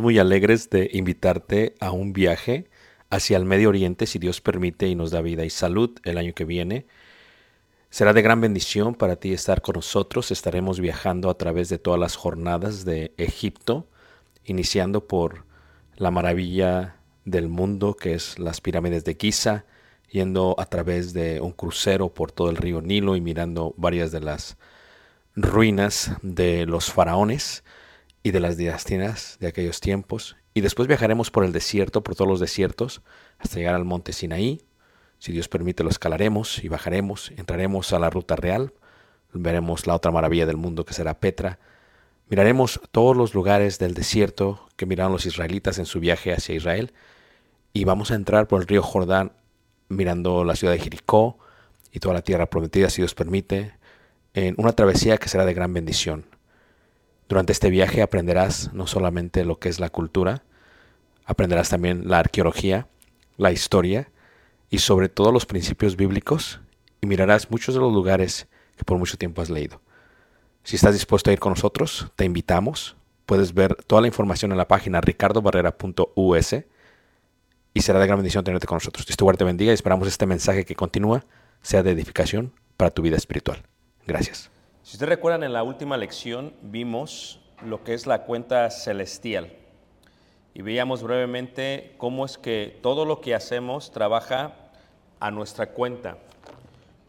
Muy alegres de invitarte a un viaje hacia el Medio Oriente, si Dios permite y nos da vida y salud el año que viene. Será de gran bendición para ti estar con nosotros. Estaremos viajando a través de todas las jornadas de Egipto, iniciando por la maravilla del mundo, que es las pirámides de Giza, yendo a través de un crucero por todo el río Nilo y mirando varias de las ruinas de los faraones y de las dinastías de aquellos tiempos. Y después viajaremos por el desierto, por todos los desiertos, hasta llegar al monte Sinaí. Si Dios permite, lo escalaremos y bajaremos. Entraremos a la ruta real. Veremos la otra maravilla del mundo que será Petra. Miraremos todos los lugares del desierto que miraron los israelitas en su viaje hacia Israel. Y vamos a entrar por el río Jordán mirando la ciudad de Jericó y toda la tierra prometida, si Dios permite, en una travesía que será de gran bendición. Durante este viaje aprenderás no solamente lo que es la cultura, aprenderás también la arqueología, la historia y sobre todo los principios bíblicos y mirarás muchos de los lugares que por mucho tiempo has leído. Si estás dispuesto a ir con nosotros, te invitamos. Puedes ver toda la información en la página ricardobarrera.us y será de gran bendición tenerte con nosotros. Dios te guarde, bendiga y esperamos este mensaje que continúa sea de edificación para tu vida espiritual. Gracias. Si ustedes recuerdan, en la última lección vimos lo que es la cuenta celestial y veíamos brevemente cómo es que todo lo que hacemos trabaja a nuestra cuenta.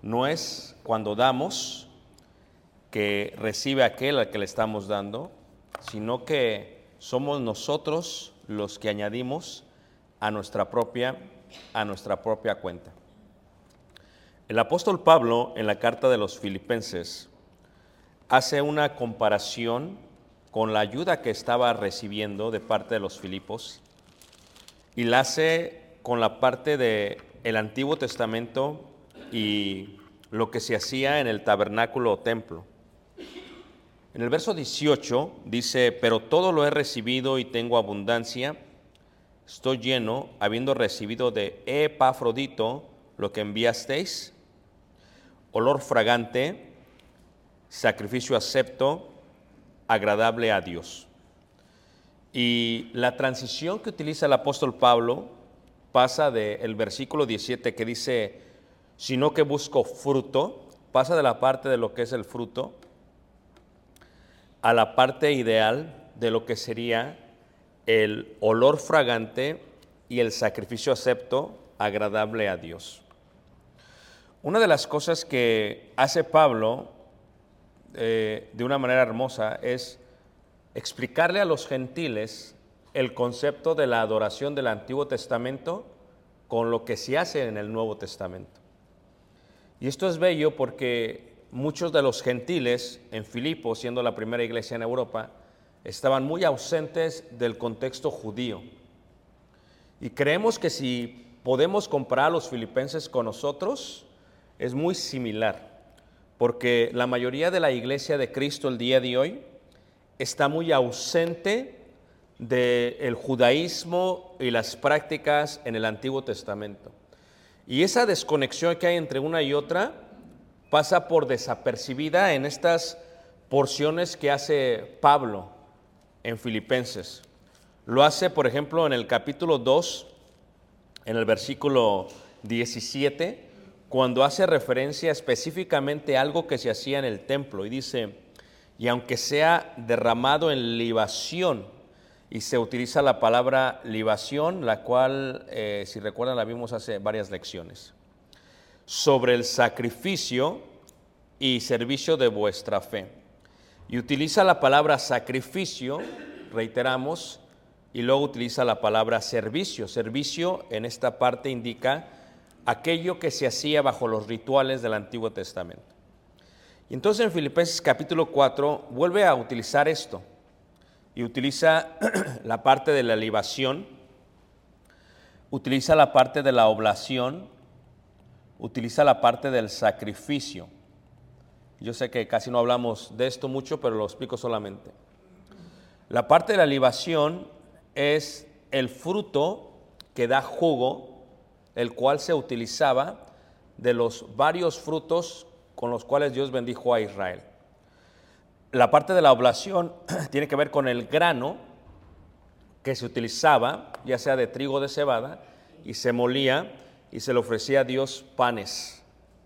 No es cuando damos que recibe aquel al que le estamos dando, sino que somos nosotros los que añadimos a nuestra propia, a nuestra propia cuenta. El apóstol Pablo en la carta de los filipenses hace una comparación con la ayuda que estaba recibiendo de parte de los filipos y la hace con la parte del el Antiguo Testamento y lo que se hacía en el tabernáculo o templo. En el verso 18 dice, pero todo lo he recibido y tengo abundancia, estoy lleno, habiendo recibido de Epafrodito lo que enviasteis, olor fragante, sacrificio acepto, agradable a Dios. Y la transición que utiliza el apóstol Pablo pasa del versículo 17 que dice, sino que busco fruto, pasa de la parte de lo que es el fruto a la parte ideal de lo que sería el olor fragante y el sacrificio acepto agradable a Dios. Una de las cosas que hace Pablo eh, de una manera hermosa es explicarle a los gentiles el concepto de la adoración del Antiguo Testamento con lo que se hace en el Nuevo Testamento. Y esto es bello porque muchos de los gentiles en Filipo, siendo la primera iglesia en Europa, estaban muy ausentes del contexto judío. Y creemos que si podemos comparar a los filipenses con nosotros, es muy similar, porque la mayoría de la iglesia de Cristo el día de hoy está muy ausente del judaísmo y las prácticas en el Antiguo Testamento. Y esa desconexión que hay entre una y otra pasa por desapercibida en estas porciones que hace Pablo en Filipenses. Lo hace, por ejemplo, en el capítulo 2, en el versículo 17, cuando hace referencia específicamente a algo que se hacía en el templo y dice, y aunque sea derramado en libación, y se utiliza la palabra libación, la cual, eh, si recuerdan, la vimos hace varias lecciones, sobre el sacrificio y servicio de vuestra fe. Y utiliza la palabra sacrificio, reiteramos, y luego utiliza la palabra servicio. Servicio en esta parte indica aquello que se hacía bajo los rituales del Antiguo Testamento. Y entonces en Filipenses capítulo 4 vuelve a utilizar esto y utiliza la parte de la libación, utiliza la parte de la oblación, utiliza la parte del sacrificio. Yo sé que casi no hablamos de esto mucho, pero lo explico solamente. La parte de la libación es el fruto que da jugo, el cual se utilizaba de los varios frutos con los cuales Dios bendijo a Israel. La parte de la oblación tiene que ver con el grano que se utilizaba, ya sea de trigo o de cebada, y se molía y se le ofrecía a Dios panes,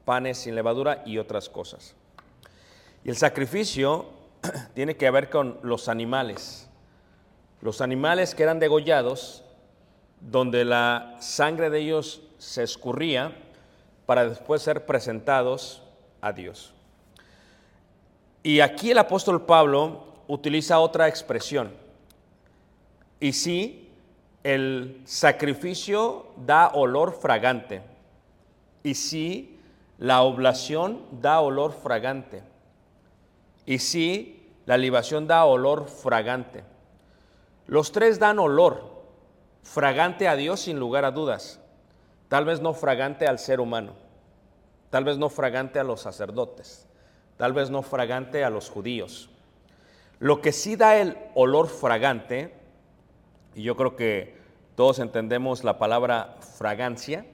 panes sin levadura y otras cosas. Y el sacrificio tiene que ver con los animales. Los animales que eran degollados, donde la sangre de ellos se escurría para después ser presentados a Dios. Y aquí el apóstol Pablo utiliza otra expresión. Y sí, el sacrificio da olor fragante. Y sí, la oblación da olor fragante. Y sí, la libación da olor fragante. Los tres dan olor fragante a Dios sin lugar a dudas. Tal vez no fragante al ser humano. Tal vez no fragante a los sacerdotes tal vez no fragante a los judíos. Lo que sí da el olor fragante, y yo creo que todos entendemos la palabra fragancia,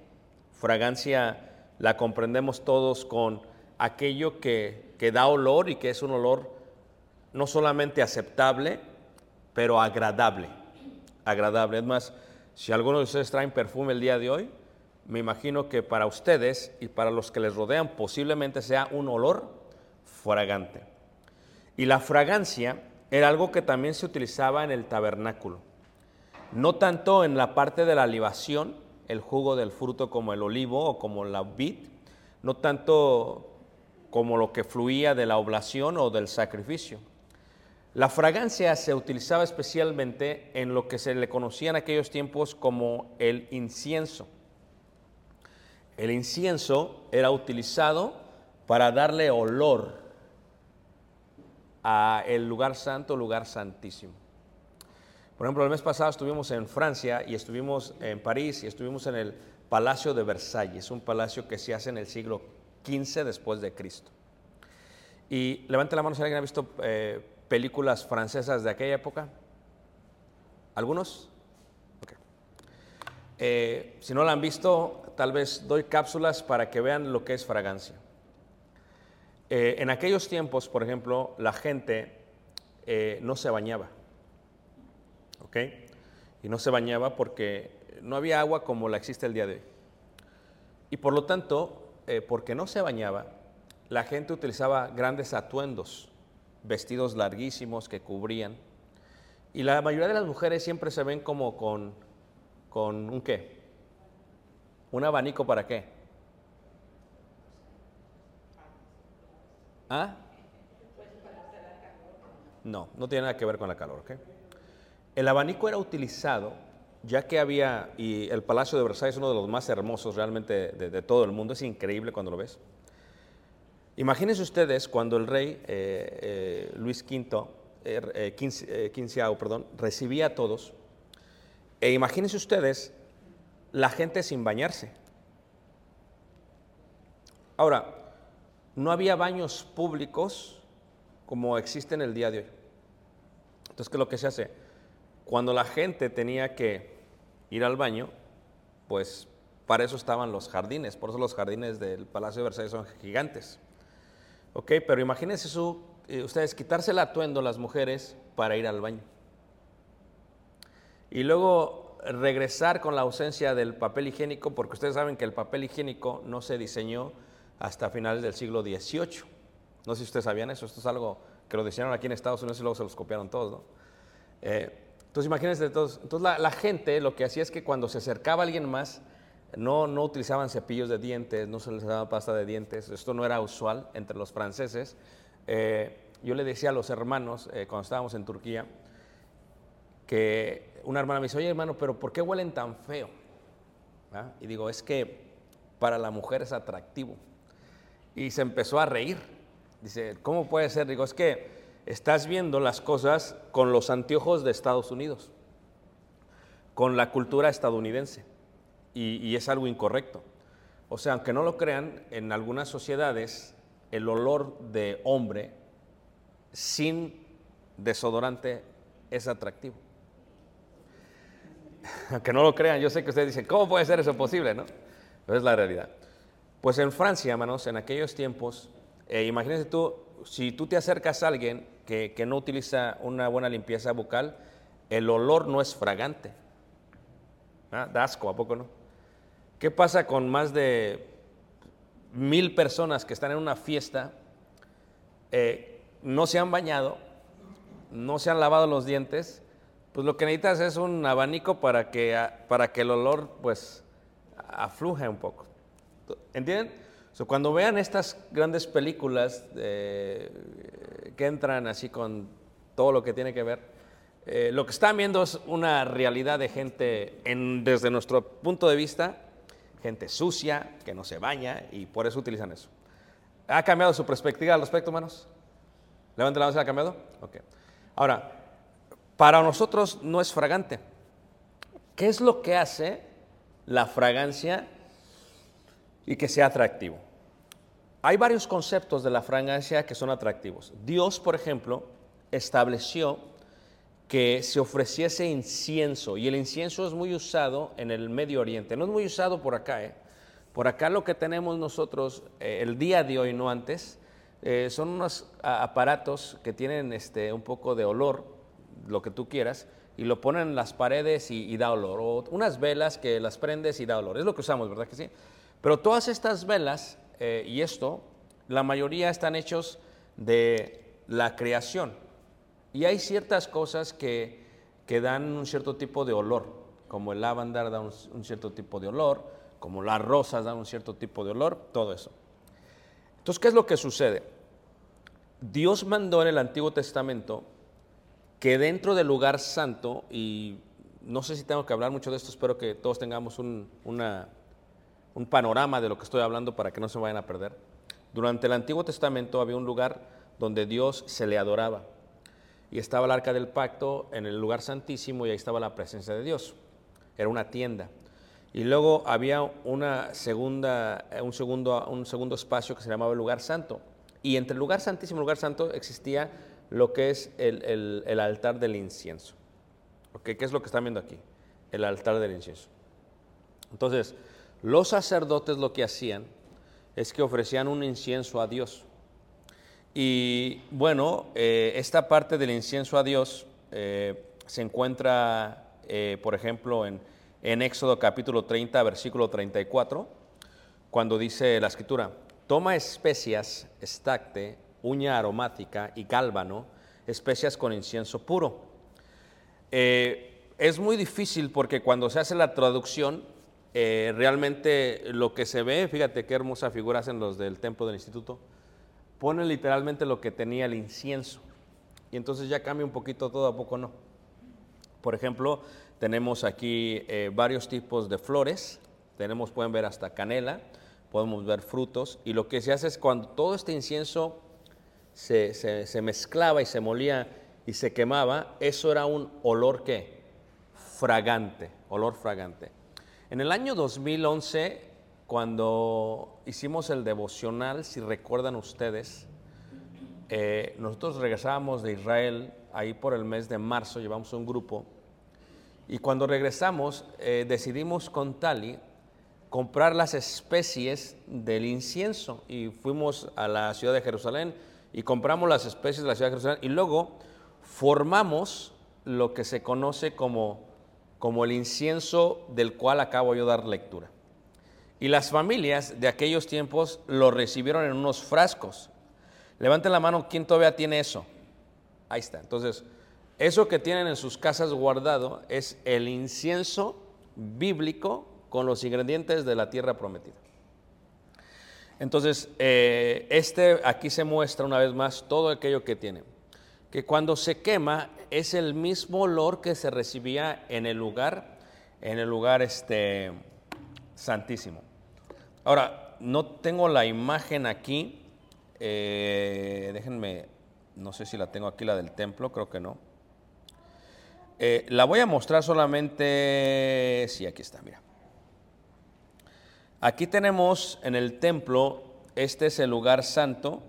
fragancia la comprendemos todos con aquello que, que da olor y que es un olor no solamente aceptable, pero agradable. Agradable. Es más, si alguno de ustedes traen perfume el día de hoy, me imagino que para ustedes y para los que les rodean posiblemente sea un olor fragante. Y la fragancia era algo que también se utilizaba en el tabernáculo. No tanto en la parte de la libación, el jugo del fruto como el olivo o como la vid, no tanto como lo que fluía de la oblación o del sacrificio. La fragancia se utilizaba especialmente en lo que se le conocía en aquellos tiempos como el incienso. El incienso era utilizado para darle olor a el lugar santo, lugar santísimo. Por ejemplo, el mes pasado estuvimos en Francia y estuvimos en París y estuvimos en el Palacio de Versalles, un palacio que se hace en el siglo XV después de Cristo. Y levante la mano si alguien ha visto eh, películas francesas de aquella época. ¿Algunos? Eh, si no la han visto, tal vez doy cápsulas para que vean lo que es fragancia. Eh, en aquellos tiempos, por ejemplo, la gente eh, no se bañaba. ¿Ok? Y no se bañaba porque no había agua como la existe el día de hoy. Y por lo tanto, porque no se bañaba, la gente utilizaba grandes atuendos, vestidos larguísimos que cubrían. Y la mayoría de las mujeres siempre se ven como con, con un qué? ¿Un abanico para qué? ¿Ah? No, no tiene nada que ver con la calor. El abanico era utilizado ya que había, y el Palacio de Versalles es uno de los más hermosos realmente de todo el mundo, es increíble cuando lo ves. Imagínense ustedes cuando el rey eh, eh, Luis V, eh, eh, perdón, recibía a todos, e imagínense ustedes la gente sin bañarse. Ahora, no había baños públicos como existen el día de hoy. Entonces, ¿qué es lo que se hace? Cuando la gente tenía que ir al baño, pues para eso estaban los jardines, por eso los jardines del Palacio de Versalles son gigantes. Ok, pero imagínense su, eh, ustedes quitarse el atuendo las mujeres para ir al baño. Y luego regresar con la ausencia del papel higiénico, porque ustedes saben que el papel higiénico no se diseñó hasta finales del siglo XVIII. No sé si ustedes sabían eso, esto es algo que lo diseñaron aquí en Estados Unidos y luego se los copiaron todos, ¿no? Eh, entonces imagínense todos. Entonces la, la gente lo que hacía es que cuando se acercaba alguien más, no, no utilizaban cepillos de dientes, no se les daba pasta de dientes, esto no era usual entre los franceses. Eh, yo le decía a los hermanos, eh, cuando estábamos en Turquía, que una hermana me dice, oye hermano, pero ¿por qué huelen tan feo? ¿Ah? Y digo, es que para la mujer es atractivo. Y se empezó a reír. Dice, ¿cómo puede ser? Digo, es que estás viendo las cosas con los anteojos de Estados Unidos, con la cultura estadounidense, y, es algo incorrecto. O sea, aunque no lo crean, en algunas sociedades el olor de hombre sin desodorante es atractivo. Aunque no lo crean, yo sé que ustedes dicen, ¿cómo puede ser eso posible? No? Pero es la realidad. Pues en Francia, hermanos, en aquellos tiempos, eh, imagínense tú, si tú te acercas a alguien que, que no utiliza una buena limpieza bucal, el olor no es fragante. Ah, Da asco, ¿a poco no? ¿Qué pasa con más de mil personas que están en una fiesta, eh, no se han bañado, no se han lavado los dientes? Pues lo que necesitas es un abanico para que, para que el olor pues afluje un poco. ¿Entienden? So, cuando vean estas grandes películas que entran así con todo lo que tiene que ver, eh, lo que están viendo es una realidad de gente, en- desde nuestro punto de vista, gente sucia, que no se baña y por eso utilizan eso. ¿Ha cambiado su perspectiva al respecto, hermanos? Levanten la mano, ¿se ha cambiado? Ok. Ahora, para nosotros no es fragante. ¿Qué es lo que hace la fragancia y que sea atractivo? Hay varios conceptos de la fragancia que son atractivos. Dios, por ejemplo, estableció que se ofreciese incienso y el incienso es muy usado en el Medio Oriente. No es muy usado por acá, ¿eh? Por acá lo que tenemos nosotros eh, el día de hoy, no antes, eh, son unos aparatos que tienen este, un poco de olor, lo que tú quieras, y lo ponen en las paredes y, y da olor. O unas velas que las prendes y da olor. Es lo que usamos, ¿verdad que sí? Pero todas estas velas eh, y esto, la mayoría están hechos de la creación. Y hay ciertas cosas que, que dan un cierto tipo de olor, como el lavandar da un, cierto tipo de olor, como las rosas dan un cierto tipo de olor, todo eso. Entonces, ¿qué es lo que sucede? Dios mandó en el Antiguo Testamento que dentro del lugar santo, y no sé si tengo que hablar mucho de esto, espero que todos tengamos un, un panorama de lo que estoy hablando para que no se vayan a perder. Durante el Antiguo Testamento había un lugar donde Dios se le adoraba y estaba el arca del pacto en el lugar santísimo y ahí estaba la presencia de Dios. Era una tienda. Y luego había una segunda, eh, un, segundo, un segundo espacio que se llamaba el lugar santo. Y entre el lugar santísimo y el lugar santo existía lo que es el, altar del incienso. ¿Qué es lo que están viendo aquí? El altar del incienso. Entonces, los sacerdotes lo que hacían es que ofrecían un incienso a Dios. Y bueno, eh, esta parte del incienso a Dios eh, se encuentra, eh, por ejemplo, en, en Éxodo capítulo 30, versículo 34, cuando dice la escritura, toma especias, estacte, uña aromática y gálbano, especias con incienso puro. Es muy difícil porque cuando se hace la traducción, realmente lo que se ve, fíjate qué hermosa figura hacen los del templo del instituto, ponen literalmente lo que tenía el incienso. y entonces ya cambia un poquito todo, a poco no. Por ejemplo, tenemos aquí eh, varios tipos de flores, tenemos, pueden ver hasta canela, podemos ver frutos, y lo que se hace es cuando todo este incienso se, se- se mezclaba y se molía y se quemaba, eso era un olor que fragante, olor fragante. En el año 2011, cuando hicimos el devocional, si recuerdan ustedes, eh, nosotros regresábamos de Israel ahí por el mes de marzo, llevamos un grupo, y cuando regresamos eh, decidimos con Tali comprar las especies del incienso y fuimos a la ciudad de Jerusalén y compramos las especies de la ciudad de Jerusalén y luego formamos lo que se conoce como, como el incienso del cual acabo yo de dar lectura. Y las familias de aquellos tiempos lo recibieron en unos frascos. Levanten la mano, ¿quién todavía tiene eso? Ahí está. Entonces, eso que tienen en sus casas guardado es el incienso bíblico con los ingredientes de la tierra prometida. Entonces, eh, este aquí se muestra una vez más todo aquello que tiene. Que cuando se quema es el mismo olor que se recibía en el lugar, en el lugar este, santísimo. Ahora, no tengo la imagen aquí. eh, déjenme, no sé si la tengo aquí, la del templo, creo que no. Eh, la voy a mostrar solamente, sí, aquí está, mira. Aquí tenemos en el templo, este es el lugar santo,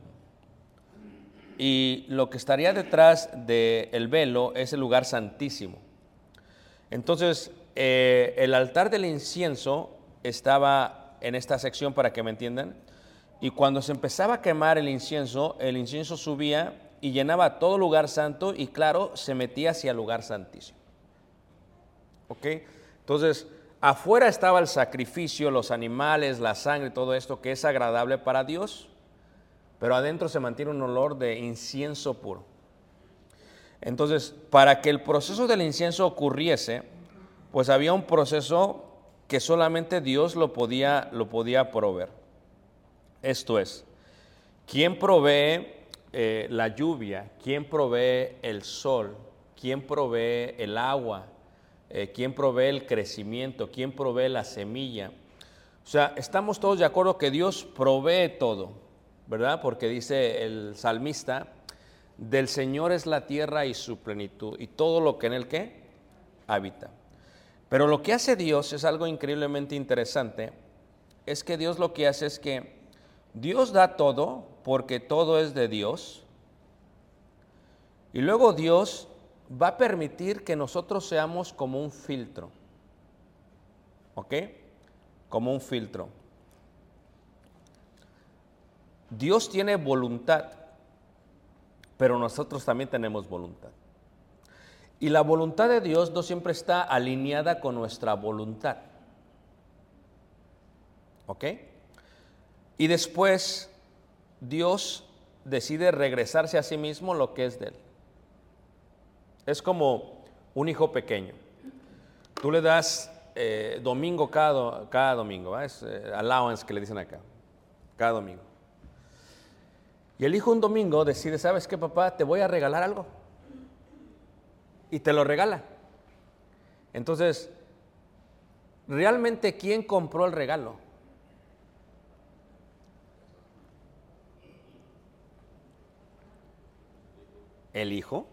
y lo que estaría detrás del velo es el lugar santísimo. Entonces, eh, el altar del incienso estaba en esta sección para que me entiendan, y cuando se empezaba a quemar el incienso, el incienso subía y llenaba todo lugar santo y claro, se metía hacia el lugar santísimo. ¿Ok? Entonces, afuera estaba el sacrificio, los animales, la sangre, todo esto que es agradable para Dios, pero adentro se mantiene un olor de incienso puro. Entonces, para que el proceso del incienso ocurriese, pues había un proceso que solamente Dios lo podía, lo podía proveer. Esto es, ¿quién provee eh, la lluvia? ¿Quién provee el sol? ¿Quién provee el agua? Eh, ¿Quién provee el crecimiento? ¿Quién provee la semilla? O sea, estamos todos de acuerdo que Dios provee todo, ¿verdad? Porque dice el salmista, del Señor es la tierra y su plenitud, y todo lo que en él que habita. Pero lo que hace Dios es algo increíblemente interesante, es que Dios lo que hace es que Dios da todo porque todo es de Dios, y luego Dios va a permitir que nosotros seamos como un filtro, ¿ok? Como un filtro. Dios tiene voluntad, pero nosotros también tenemos voluntad. Y la voluntad de Dios no siempre está alineada con nuestra voluntad. ¿Ok? Y después Dios decide regresarse a sí mismo lo que es de él. Es como un hijo pequeño. Tú le das eh, domingo cada, cada domingo, es eh, allowance que le dicen acá, cada domingo. Y el hijo un domingo decide, ¿sabes qué papá? Te voy a regalar algo. Y te lo regala. Entonces, ¿realmente quién compró el regalo? El hijo.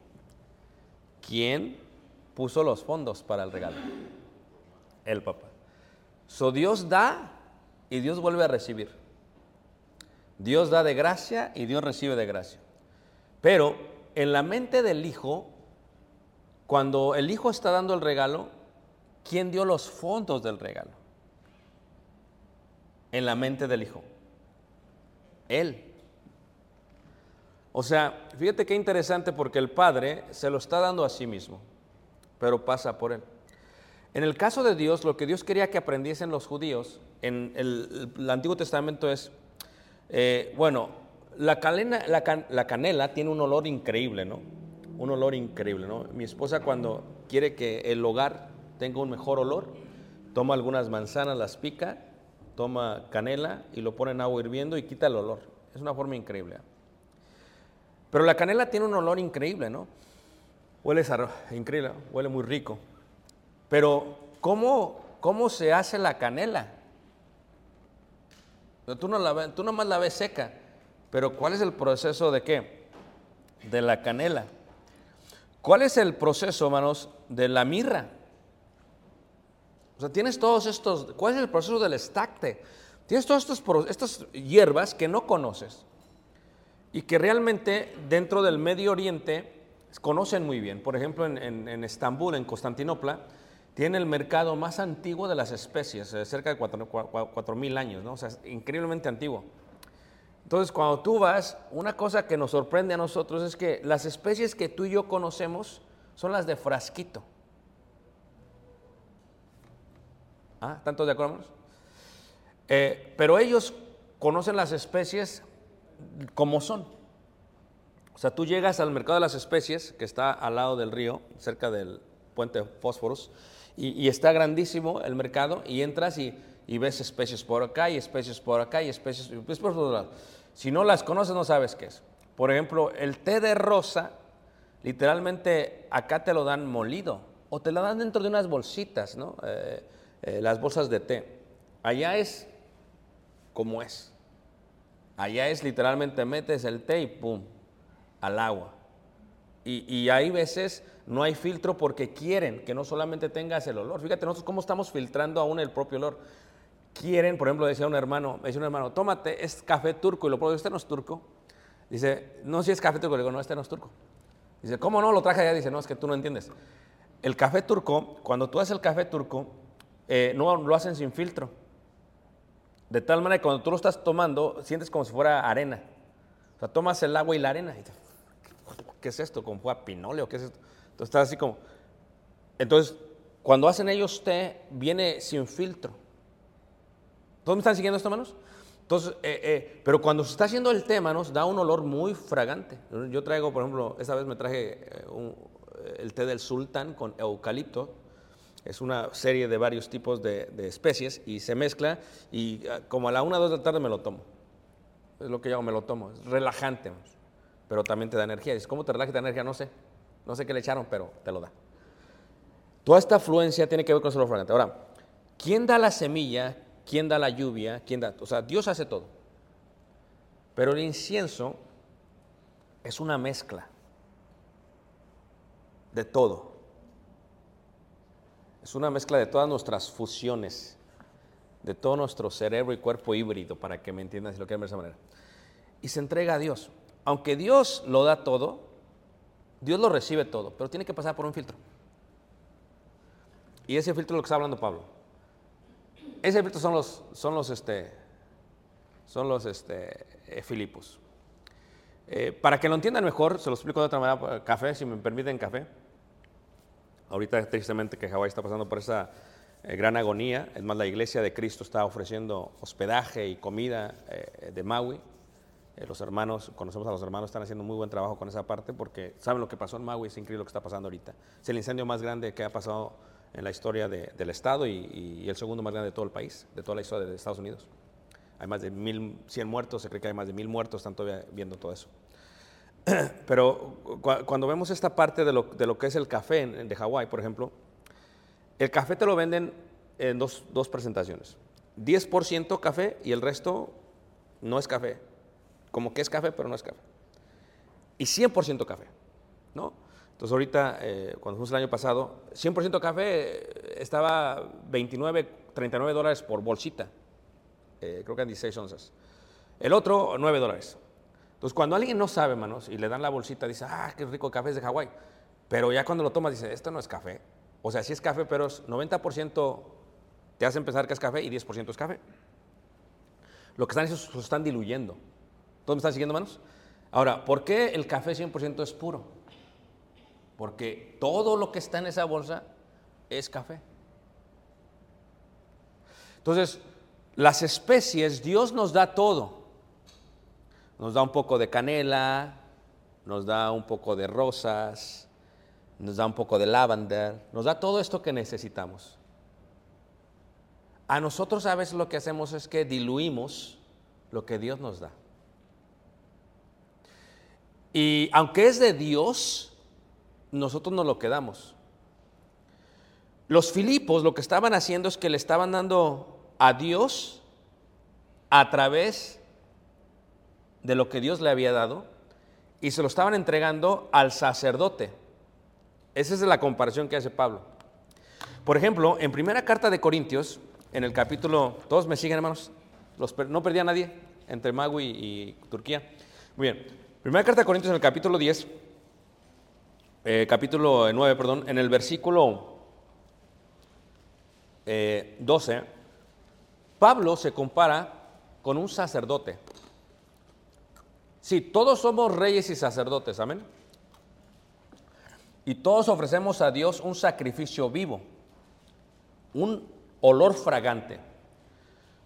¿Quién puso los fondos para el regalo? El papá. So Dios da y Dios vuelve a recibir. Dios da de gracia y Dios recibe de gracia. Pero en la mente del hijo, cuando el hijo está dando el regalo, ¿quién dio los fondos del regalo? En la mente del hijo. Él. O sea, fíjate qué interesante porque el padre se lo está dando a sí mismo, pero pasa por él. En el caso de Dios, lo que Dios quería que aprendiesen los judíos en el, Antiguo Testamento es, eh, bueno, la canela tiene un olor increíble, ¿no? Un olor increíble, ¿no? Mi esposa cuando quiere que el hogar tenga un mejor olor, toma algunas manzanas, las pica, toma canela y lo pone en agua hirviendo y quita el olor. Es una forma increíble. Pero la canela tiene un olor increíble, ¿no? Huele increíble, huele muy rico. Pero, ¿cómo, cómo se hace la canela? Tú, no la tú nomás la ves seca, pero ¿cuál es el proceso de qué? De la canela. ¿Cuál es el proceso, hermanos, de la mirra? O sea, tienes todos estos, ¿cuál es el proceso del estacte? Tienes todas estas hierbas que no conoces y que realmente dentro del Medio Oriente conocen muy bien. Por ejemplo, en, en- en Estambul, en Constantinopla, tiene el mercado más antiguo de las especies, eh, cerca de 4.000 años, ¿no? O sea, es increíblemente antiguo. Entonces, cuando tú vas, una cosa que nos sorprende a nosotros es que las especies que tú y yo conocemos son las de frasquito. ¿Ah? ¿Tantos de acuerdo? Eh, pero ellos conocen las especies como son. O sea, tú llegas al mercado de las especies, que está al lado del río, cerca del puente Fósforos, y, está grandísimo el mercado, y entras y, y ves especies por acá, y especies por acá, y especies y especies por todos lados. Si no las conoces, no sabes qué es. Por ejemplo, el té de rosa, literalmente acá te lo dan molido, o te lo dan dentro de unas bolsitas, ¿no? Eh, eh, las bolsas de té. Allá es como es. Allá es literalmente metes el té y pum, al agua. Y, y hay veces no hay filtro porque quieren que no solamente tengas el olor. Fíjate nosotros cómo estamos filtrando aún el propio olor. Quieren, por ejemplo, decía un hermano, decía un hermano, tómate, es café turco. Y lo pruebo, este no es turco. Dice, no, si es café turco. Le digo, no, este no es turco. Dice, ¿cómo no? Lo traje allá. Dice, no, es que tú no entiendes. El café turco, cuando tú haces el café turco, eh, no lo hacen sin filtro. De tal manera que cuando tú lo estás tomando, sientes como si fuera arena. O sea, tomas el agua y la arena. Y ¿Qué es esto? ¿Como fue pinole o qué es esto? Entonces estás así como... Entonces, cuando hacen ellos té, viene sin filtro. ¿Todos me están siguiendo esto, hermanos? Entonces, eh, eh, pero cuando se está haciendo el té, hermanos, da un olor muy fragante. Yo traigo, por ejemplo, esta vez me traje eh, el té del sultán con eucalipto. Es una serie de varios tipos de, de especies y se mezcla y ah, como a la una o dos de la tarde me lo tomo. Es lo que yo me lo tomo. Es relajante, pero también te da energía. Dices, ¿cómo te relaja y te da energía? No sé. No sé qué le echaron, pero te lo da. Toda esta afluencia tiene que ver con el olor fragante. Ahora, ¿quién da la semilla? ¿Quién da la lluvia? ¿Quién da? O sea, Dios hace todo. Pero el incienso es una mezcla de todo. Es una mezcla de todas nuestras fusiones, de todo nuestro cerebro y cuerpo híbrido, para que me entiendan si lo quieren ver de esa manera. Y se entrega a Dios. Aunque Dios lo da todo, Dios lo recibe todo, pero tiene que pasar por un filtro. Y ese filtro es lo que está hablando Pablo. Ese filtro son los, son los, este, son los este, eh, Filipos. Eh, para que lo entiendan mejor, se lo explico de otra manera. Café, si me permiten café. Ahorita tristemente que Hawái está pasando por esa eh, gran agonía. Es más, la iglesia de Cristo está ofreciendo hospedaje y comida eh, de Maui. Eh, los hermanos, conocemos a los hermanos, están haciendo muy buen trabajo con esa parte porque saben lo que pasó en Maui, es increíble lo que está pasando ahorita. Es el incendio más grande que ha pasado en la historia de- del Estado y, y el segundo más grande de todo el país, de toda la historia de Estados Unidos. Hay más de 1.100 muertos, se cree que hay más de 1.000 muertos, están todavía viendo todo eso. Pero cu- cuando vemos esta parte de lo, de lo que es el café de Hawái, por ejemplo, el café te lo venden en dos, dos presentaciones. 10% café y el resto no es café. Como que es café, pero no es café. Y 100% café, ¿no? Entonces ahorita, eh, cuando fuimos el año pasado, 100% café eh, estaba 29, 39 dólares por bolsita. Eh, creo que en 16 onzas. El otro, 9 dólares. Entonces, cuando alguien no sabe, hermanos, y le dan la bolsita, dice, ah, qué rico café es de Hawái. Pero ya cuando lo tomas, dice, esto no es café. O sea, sí es café, pero es 90% te hace pensar que es café y 10% es café. Lo que están haciendo es están diluyendo. ¿Todos me están siguiendo, hermanos? Ahora, ¿por qué el café 100% es puro? Porque todo lo que está en esa bolsa es café. Entonces, las especies, Dios nos da todo. Nos da un poco de canela, nos da un poco de rosas, nos da un poco de lavender, nos da todo esto que necesitamos. A nosotros a veces lo que hacemos es que diluimos lo que Dios nos da. Y aunque es de Dios, nosotros no lo quedamos. Los Filipos lo que estaban haciendo es que le estaban dando a Dios a través de lo que Dios le había dado y se lo estaban entregando al sacerdote. Esa es la comparación que hace Pablo. Por ejemplo, en primera carta de Corintios, en el capítulo, todos me siguen hermanos, no perdí a nadie entre Magui y Turquía. Muy bien, primera carta de Corintios en el capítulo 10, eh, capítulo 9, perdón, en el versículo eh, 12, Pablo se compara con un sacerdote. Sí, todos somos reyes y sacerdotes, amén. Y todos ofrecemos a Dios un sacrificio vivo, un olor fragante.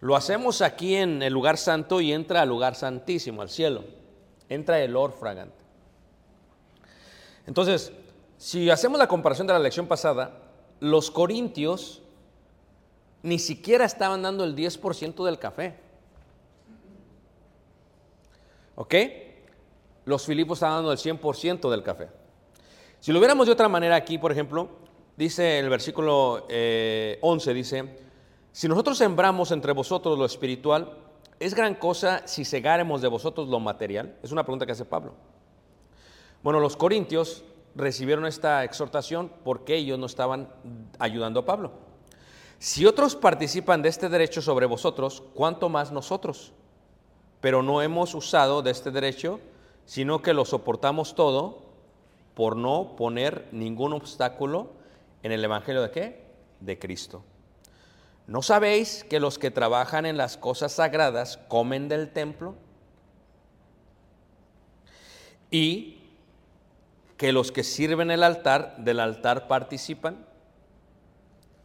Lo hacemos aquí en el lugar santo y entra al lugar santísimo, al cielo. Entra el olor fragante. Entonces, si hacemos la comparación de la lección pasada, los corintios ni siquiera estaban dando el 10% del café. ¿Ok? Los filipos estaban dando el 100% del café. Si lo viéramos de otra manera aquí, por ejemplo, dice el versículo eh, 11, dice, si nosotros sembramos entre vosotros lo espiritual, ¿es gran cosa si segáremos de vosotros lo material? Es una pregunta que hace Pablo. Bueno, los corintios recibieron esta exhortación porque ellos no estaban ayudando a Pablo. Si otros participan de este derecho sobre vosotros, ¿cuánto más nosotros? Pero no hemos usado de este derecho, sino que lo soportamos todo por no poner ningún obstáculo en el Evangelio de qué? De Cristo. ¿No sabéis que los que trabajan en las cosas sagradas comen del templo? Y que los que sirven el altar, del altar participan.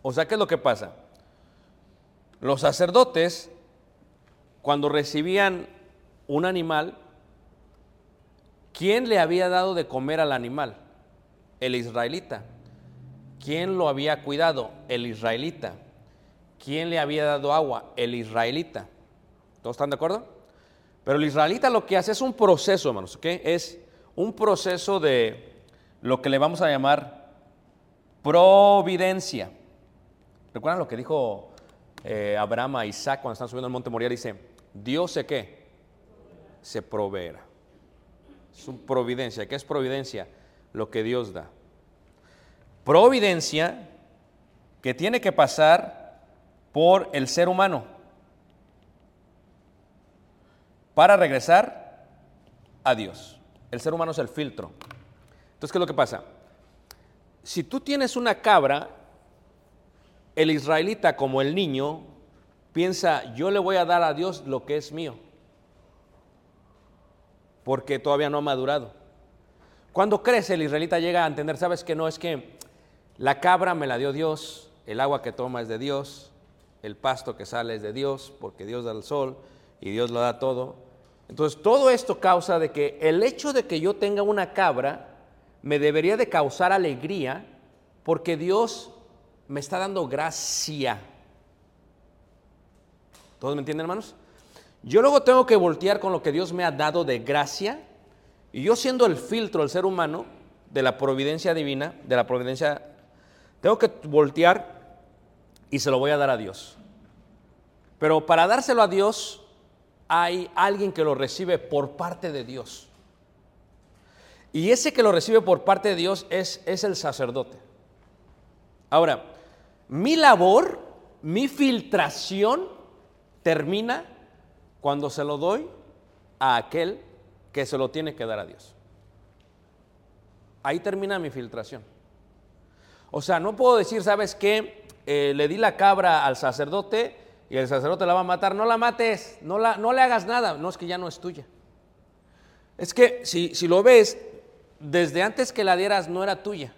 O sea, ¿qué es lo que pasa? Los sacerdotes, cuando recibían un animal, ¿quién le había dado de comer al animal? El israelita. ¿Quién lo había cuidado? El israelita. ¿Quién le había dado agua? El israelita. ¿Todos están de acuerdo? Pero el israelita lo que hace es un proceso, hermanos, ¿ok? Es un proceso de lo que le vamos a llamar providencia. ¿Recuerdan lo que dijo eh, Abraham a Isaac cuando están subiendo al monte Moriah? Dice, Dios se qué? Se proveerá. Es un providencia. ¿Qué es providencia? Lo que Dios da. Providencia que tiene que pasar por el ser humano para regresar a Dios. El ser humano es el filtro. Entonces, ¿qué es lo que pasa? Si tú tienes una cabra, el israelita como el niño piensa, yo le voy a dar a Dios lo que es mío, porque todavía no ha madurado. Cuando crece, el israelita llega a entender, sabes que no es que la cabra me la dio Dios, el agua que toma es de Dios, el pasto que sale es de Dios, porque Dios da el sol y Dios lo da todo. Entonces, todo esto causa de que el hecho de que yo tenga una cabra me debería de causar alegría, porque Dios me está dando gracia. ¿Todos me entienden, hermanos? Yo luego tengo que voltear con lo que Dios me ha dado de gracia, y yo siendo el filtro, el ser humano, de la providencia divina, de la providencia, tengo que voltear y se lo voy a dar a Dios. Pero para dárselo a Dios, hay alguien que lo recibe por parte de Dios. Y ese que lo recibe por parte de Dios es, es el sacerdote. Ahora, mi labor, mi filtración termina cuando se lo doy a aquel que se lo tiene que dar a Dios. Ahí termina mi filtración. O sea, no puedo decir, ¿sabes qué? Eh, le di la cabra al sacerdote y el sacerdote la va a matar. No la mates, no, la, no le hagas nada. No es que ya no es tuya. Es que si, si lo ves, desde antes que la dieras no era tuya.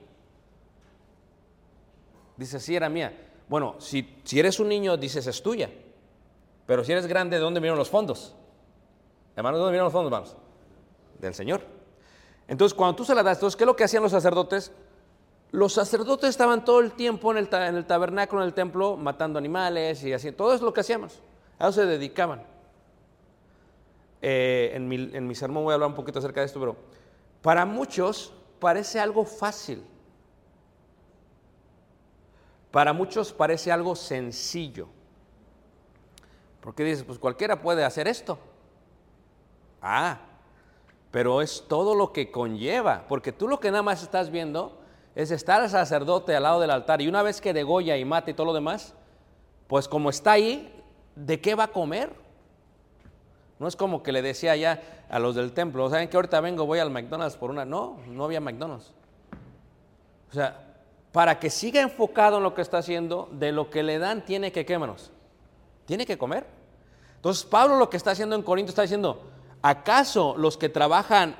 Dice, sí, era mía. Bueno, si, si eres un niño, dices, es tuya. Pero si eres grande, ¿de dónde vinieron los fondos? Hermanos, ¿de dónde vinieron los fondos, hermanos? Del Señor. Entonces, cuando tú se la das, entonces, ¿qué es lo que hacían los sacerdotes? Los sacerdotes estaban todo el tiempo en el, en el tabernáculo, en el templo, matando animales y así. Todo es lo que hacíamos. A eso se dedicaban. Eh, en, mi, en mi sermón voy a hablar un poquito acerca de esto, pero Para muchos parece algo fácil. Para muchos parece algo sencillo. Porque dices, pues cualquiera puede hacer esto. Ah, pero es todo lo que conlleva, porque tú lo que nada más estás viendo es estar sacerdote al lado del altar y una vez que degolla y mata y todo lo demás, pues como está ahí, ¿de qué va a comer? No es como que le decía ya a los del templo, ¿saben que ahorita vengo, voy al McDonald's por una? No, no había McDonald's. O sea, para que siga enfocado en lo que está haciendo, de lo que le dan, tiene que, ¿qué menos? Tiene que comer. Entonces, Pablo lo que está haciendo en Corinto está diciendo, ¿acaso los que trabajan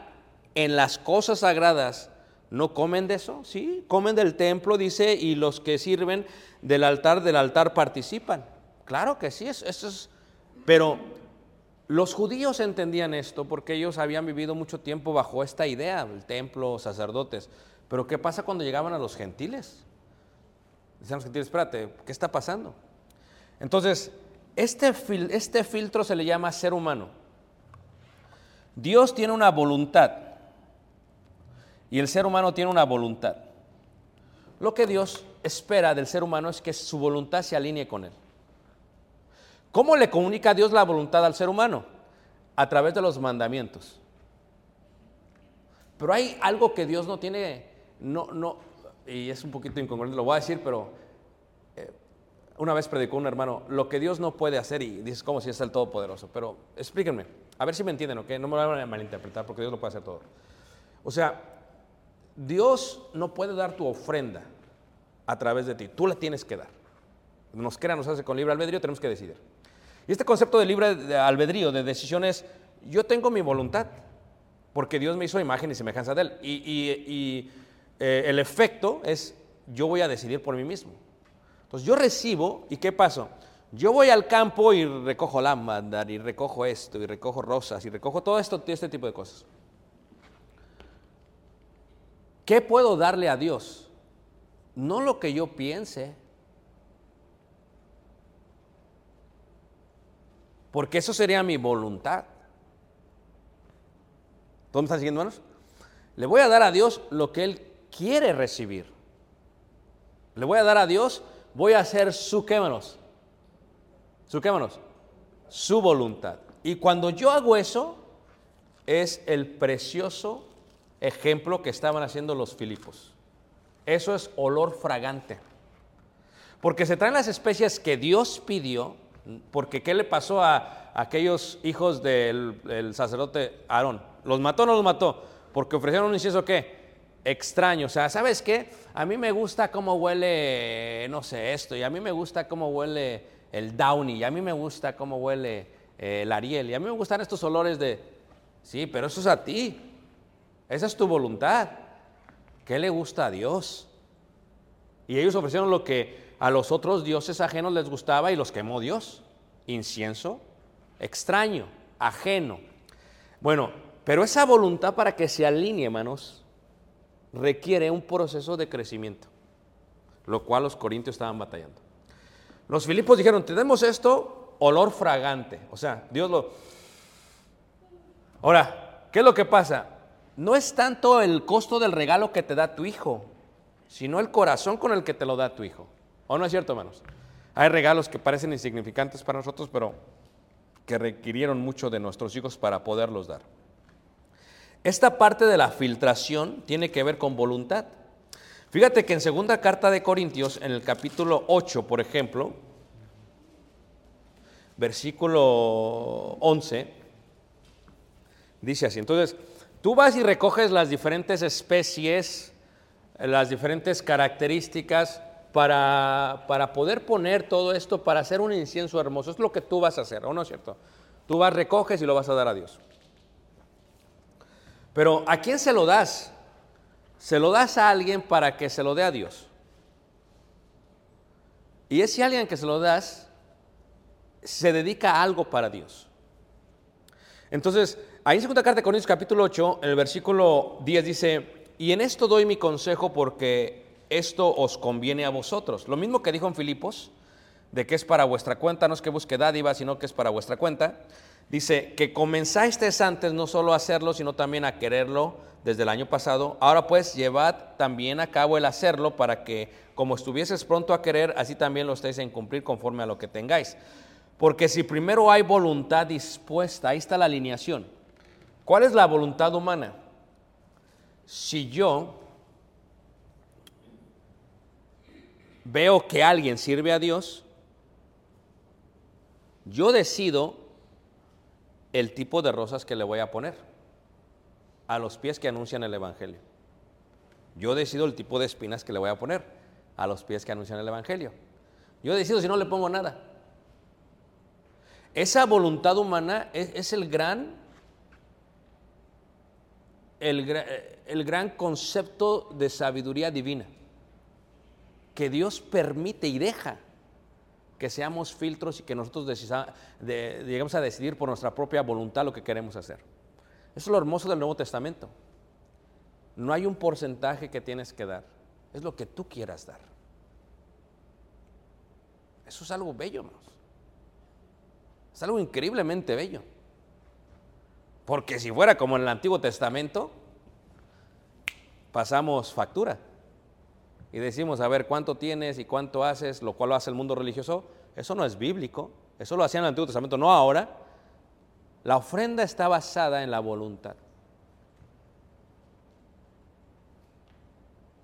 en las cosas sagradas no comen de eso? Sí, comen del templo, dice, y los que sirven del altar, del altar participan. Claro que sí, eso, eso es... Pero los judíos entendían esto porque ellos habían vivido mucho tiempo bajo esta idea, el templo, sacerdotes. Pero ¿qué pasa cuando llegaban a los gentiles? Decían los gentiles, espérate, ¿qué está pasando? Entonces, este, este filtro se le llama ser humano. Dios tiene una voluntad y el ser humano tiene una voluntad. Lo que Dios espera del ser humano es que su voluntad se alinee con él. ¿Cómo le comunica Dios la voluntad al ser humano? A través de los mandamientos. Pero hay algo que Dios no tiene, no, no, y es un poquito incongruente, lo voy a decir, pero eh, una vez predicó un hermano, lo que Dios no puede hacer, y dices como si es el Todopoderoso, pero explíquenme, a ver si me entienden, ¿ok? No me van a malinterpretar porque Dios lo puede hacer todo. O sea, Dios no puede dar tu ofrenda a través de ti, tú la tienes que dar. Nos crea, nos hace con libre albedrío, tenemos que decidir. Y este concepto de libre albedrío, de decisiones, yo tengo mi voluntad, porque Dios me hizo imagen y semejanza de Él. Y, eh, el efecto es, yo voy a decidir por mí mismo. Entonces yo recibo, ¿y qué pasó? Yo voy al campo y recojo lámpara, y recojo esto, y recojo rosas, y recojo todo esto, este tipo de cosas. ¿Qué puedo darle a Dios? No lo que yo piense, porque eso sería mi voluntad. ¿Todos me están siguiendo, hermanos? Le voy a dar a Dios lo que Él quiere recibir. Le voy a dar a Dios, voy a hacer su qué, hermanos? Su qué, hermanos? Su voluntad. Y cuando yo hago eso, es el precioso ejemplo que estaban haciendo los filipos. Eso es olor fragante. Porque se traen las especies que Dios pidió, porque ¿qué le pasó a aquellos hijos del el sacerdote Aarón? ¿Los mató o no los mató? Porque ofrecieron un incienso qué? Extraño. O sea, ¿sabes qué? A mí me gusta cómo huele, no sé, esto, y a mí me gusta cómo huele el Downy, y a mí me gusta cómo huele eh, el Ariel, y a mí me gustan estos olores de, sí, pero eso es a ti. Esa es tu voluntad. ¿Qué le gusta a Dios? Y ellos ofrecieron lo que a los otros dioses ajenos les gustaba y los quemó Dios. Incienso extraño, ajeno. Bueno, pero esa voluntad para que se alinee, hermanos, requiere un proceso de crecimiento, lo cual los corintios estaban batallando. Los filipos dijeron, tenemos esto, olor fragante. O sea, Dios lo... Ahora, ¿qué es lo que pasa? No es tanto el costo del regalo que te da tu hijo, sino el corazón con el que te lo da tu hijo. ¿O no es cierto, hermanos? Hay regalos que parecen insignificantes para nosotros, pero que requirieron mucho de nuestros hijos para poderlos dar. Esta parte de la filtración tiene que ver con voluntad. Fíjate que en segunda carta de Corintios, en el capítulo 8, por ejemplo, versículo 11, dice así. Entonces, tú vas y recoges las diferentes especies, las diferentes características para, para poder poner todo esto, para hacer un incienso hermoso. Es lo que tú vas a hacer, ¿o no es cierto? Tú vas, recoges y lo vas a dar a Dios. Pero ¿a quién se lo das? Se lo das a alguien para que se lo dé a Dios. Y ese alguien que se lo das se dedica a algo para Dios. Entonces, ahí en 2 carta de Corintios capítulo 8, en el versículo 10 dice, y en esto doy mi consejo porque esto os conviene a vosotros. Lo mismo que dijo en Filipos, de que es para vuestra cuenta, no es que busque dádiva, sino que es para vuestra cuenta. Dice que comenzasteis antes no solo a hacerlo, sino también a quererlo desde el año pasado. Ahora pues llevad también a cabo el hacerlo para que como estuvieses pronto a querer, así también lo estéis en cumplir conforme a lo que tengáis. Porque si primero hay voluntad dispuesta, ahí está la alineación. ¿Cuál es la voluntad humana? Si yo veo que alguien sirve a Dios, yo decido el tipo de rosas que le voy a poner a los pies que anuncian el Evangelio. Yo decido el tipo de espinas que le voy a poner a los pies que anuncian el Evangelio. Yo decido si no le pongo nada. Esa voluntad humana es, es el gran el, gra- el gran concepto de sabiduría divina que Dios permite y deja que seamos filtros y que nosotros decisa- de- lleguemos a decidir por nuestra propia voluntad lo que queremos hacer. Eso es lo hermoso del Nuevo Testamento. No hay un porcentaje que tienes que dar, es lo que tú quieras dar. Eso es algo bello, hermanos. Es algo increíblemente bello. Porque si fuera como en el Antiguo Testamento, pasamos factura y decimos, a ver, ¿cuánto tienes y cuánto haces? Lo cual lo hace el mundo religioso. Eso no es bíblico. Eso lo hacían en el Antiguo Testamento, no ahora. La ofrenda está basada en la voluntad.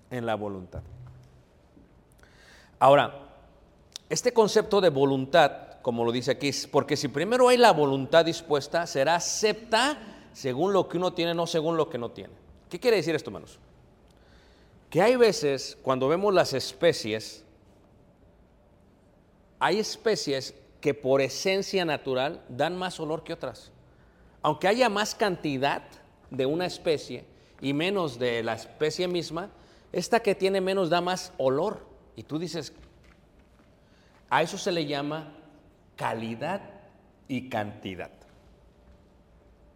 En la voluntad. Ahora, este concepto de voluntad, como lo dice aquí, porque si primero hay la voluntad dispuesta, será acepta según lo que uno tiene, no según lo que no tiene. ¿Qué quiere decir esto, hermanos? Que hay veces, cuando vemos las especies, hay especies que por esencia natural dan más olor que otras. Aunque haya más cantidad de una especie y menos de la especie misma, esta que tiene menos da más olor. Y tú dices, a eso se le llama calidad y cantidad.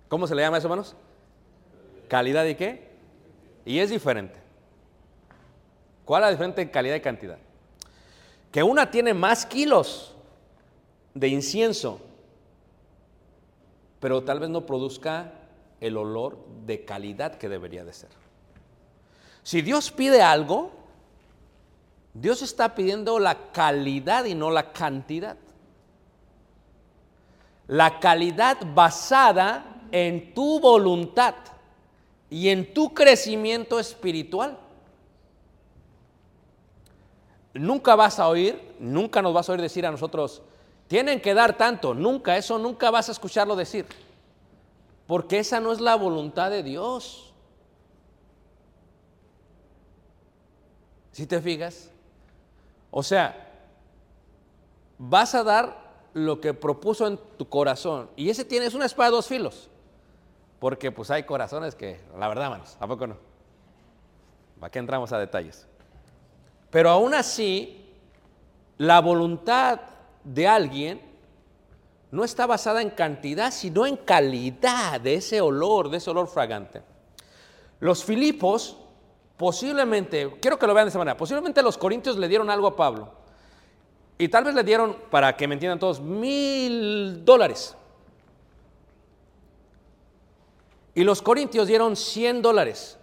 ¿Cómo se le llama eso, hermanos? ¿Calidad y qué? Y es diferente. ¿Cuál es la diferencia en calidad y cantidad? Que una tiene más kilos de incienso, pero tal vez no produzca el olor de calidad que debería de ser. Si Dios pide algo, Dios está pidiendo la calidad y no la cantidad. La calidad basada en tu voluntad y en tu crecimiento espiritual. Nunca vas a oír, nunca nos vas a oír decir a nosotros, tienen que dar tanto, nunca, eso nunca vas a escucharlo decir, porque esa no es la voluntad de Dios. Si te fijas, o sea, vas a dar lo que propuso en tu corazón, y ese tiene es una espada de dos filos, porque pues hay corazones que, la verdad, manos, ¿a poco no? ¿Para qué entramos a detalles? Pero aún así, la voluntad de alguien no está basada en cantidad, sino en calidad de ese olor, de ese olor fragante. Los Filipos, posiblemente, quiero que lo vean de esta manera, posiblemente los corintios le dieron algo a Pablo. Y tal vez le dieron, para que me entiendan todos, mil dólares. Y los corintios dieron 100 dólares.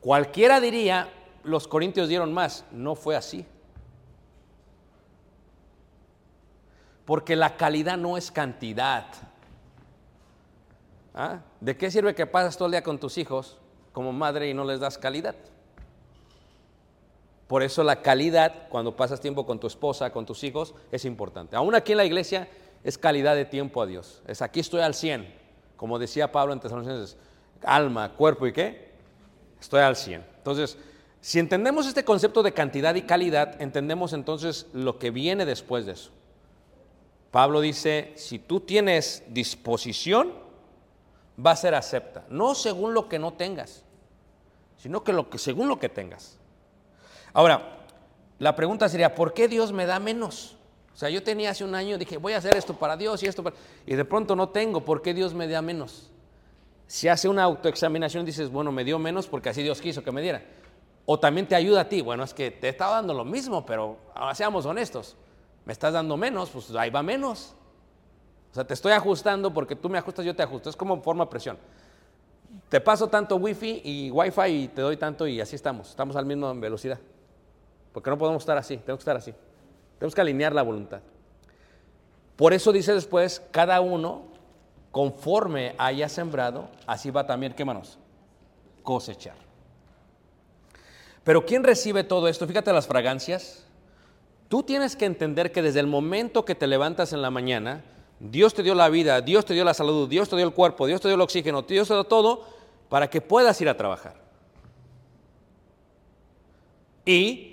Cualquiera diría, los corintios dieron más. No fue así. Porque la calidad no es cantidad. ¿Ah? ¿De qué sirve que pasas todo el día con tus hijos como madre y no les das calidad? Por eso la calidad, cuando pasas tiempo con tu esposa, con tus hijos, es importante. Aún aquí en la iglesia es calidad de tiempo a Dios. Es aquí estoy al 100. Como decía Pablo en Tesalonicenses, alma, cuerpo y qué? Estoy al 100. Entonces, si entendemos este concepto de cantidad y calidad, entendemos entonces lo que viene después de eso. Pablo dice, si tú tienes disposición, va a ser acepta. No según lo que no tengas, sino que, lo que según lo que tengas. Ahora, la pregunta sería, ¿por qué Dios me da menos? O sea, yo tenía hace un año, dije, voy a hacer esto para Dios y esto para... Y de pronto no tengo, ¿por qué Dios me da menos? Si hace una autoexaminación dices, bueno, me dio menos porque así Dios quiso que me diera. O también te ayuda a ti, bueno, es que te estaba dando lo mismo, pero ah, seamos honestos. me estás dando menos, pues ahí va menos. O sea, te estoy ajustando porque tú me ajustas, yo te ajusto. Es como forma de presión. Te paso tanto wifi y wifi y te doy tanto y así estamos. Estamos al mismo velocidad. Porque no podemos estar así, tenemos que estar así. Tenemos que alinear la voluntad. Por eso dice después, cada uno, conforme haya sembrado, así va también, ¿qué manos? Cosechar. Pero ¿quién recibe todo esto? Fíjate las fragancias. Tú tienes que entender que desde el momento que te levantas en la mañana, Dios te dio la vida, Dios te dio la salud, Dios te dio el cuerpo, Dios te dio el oxígeno, Dios te dio todo para que puedas ir a trabajar. Y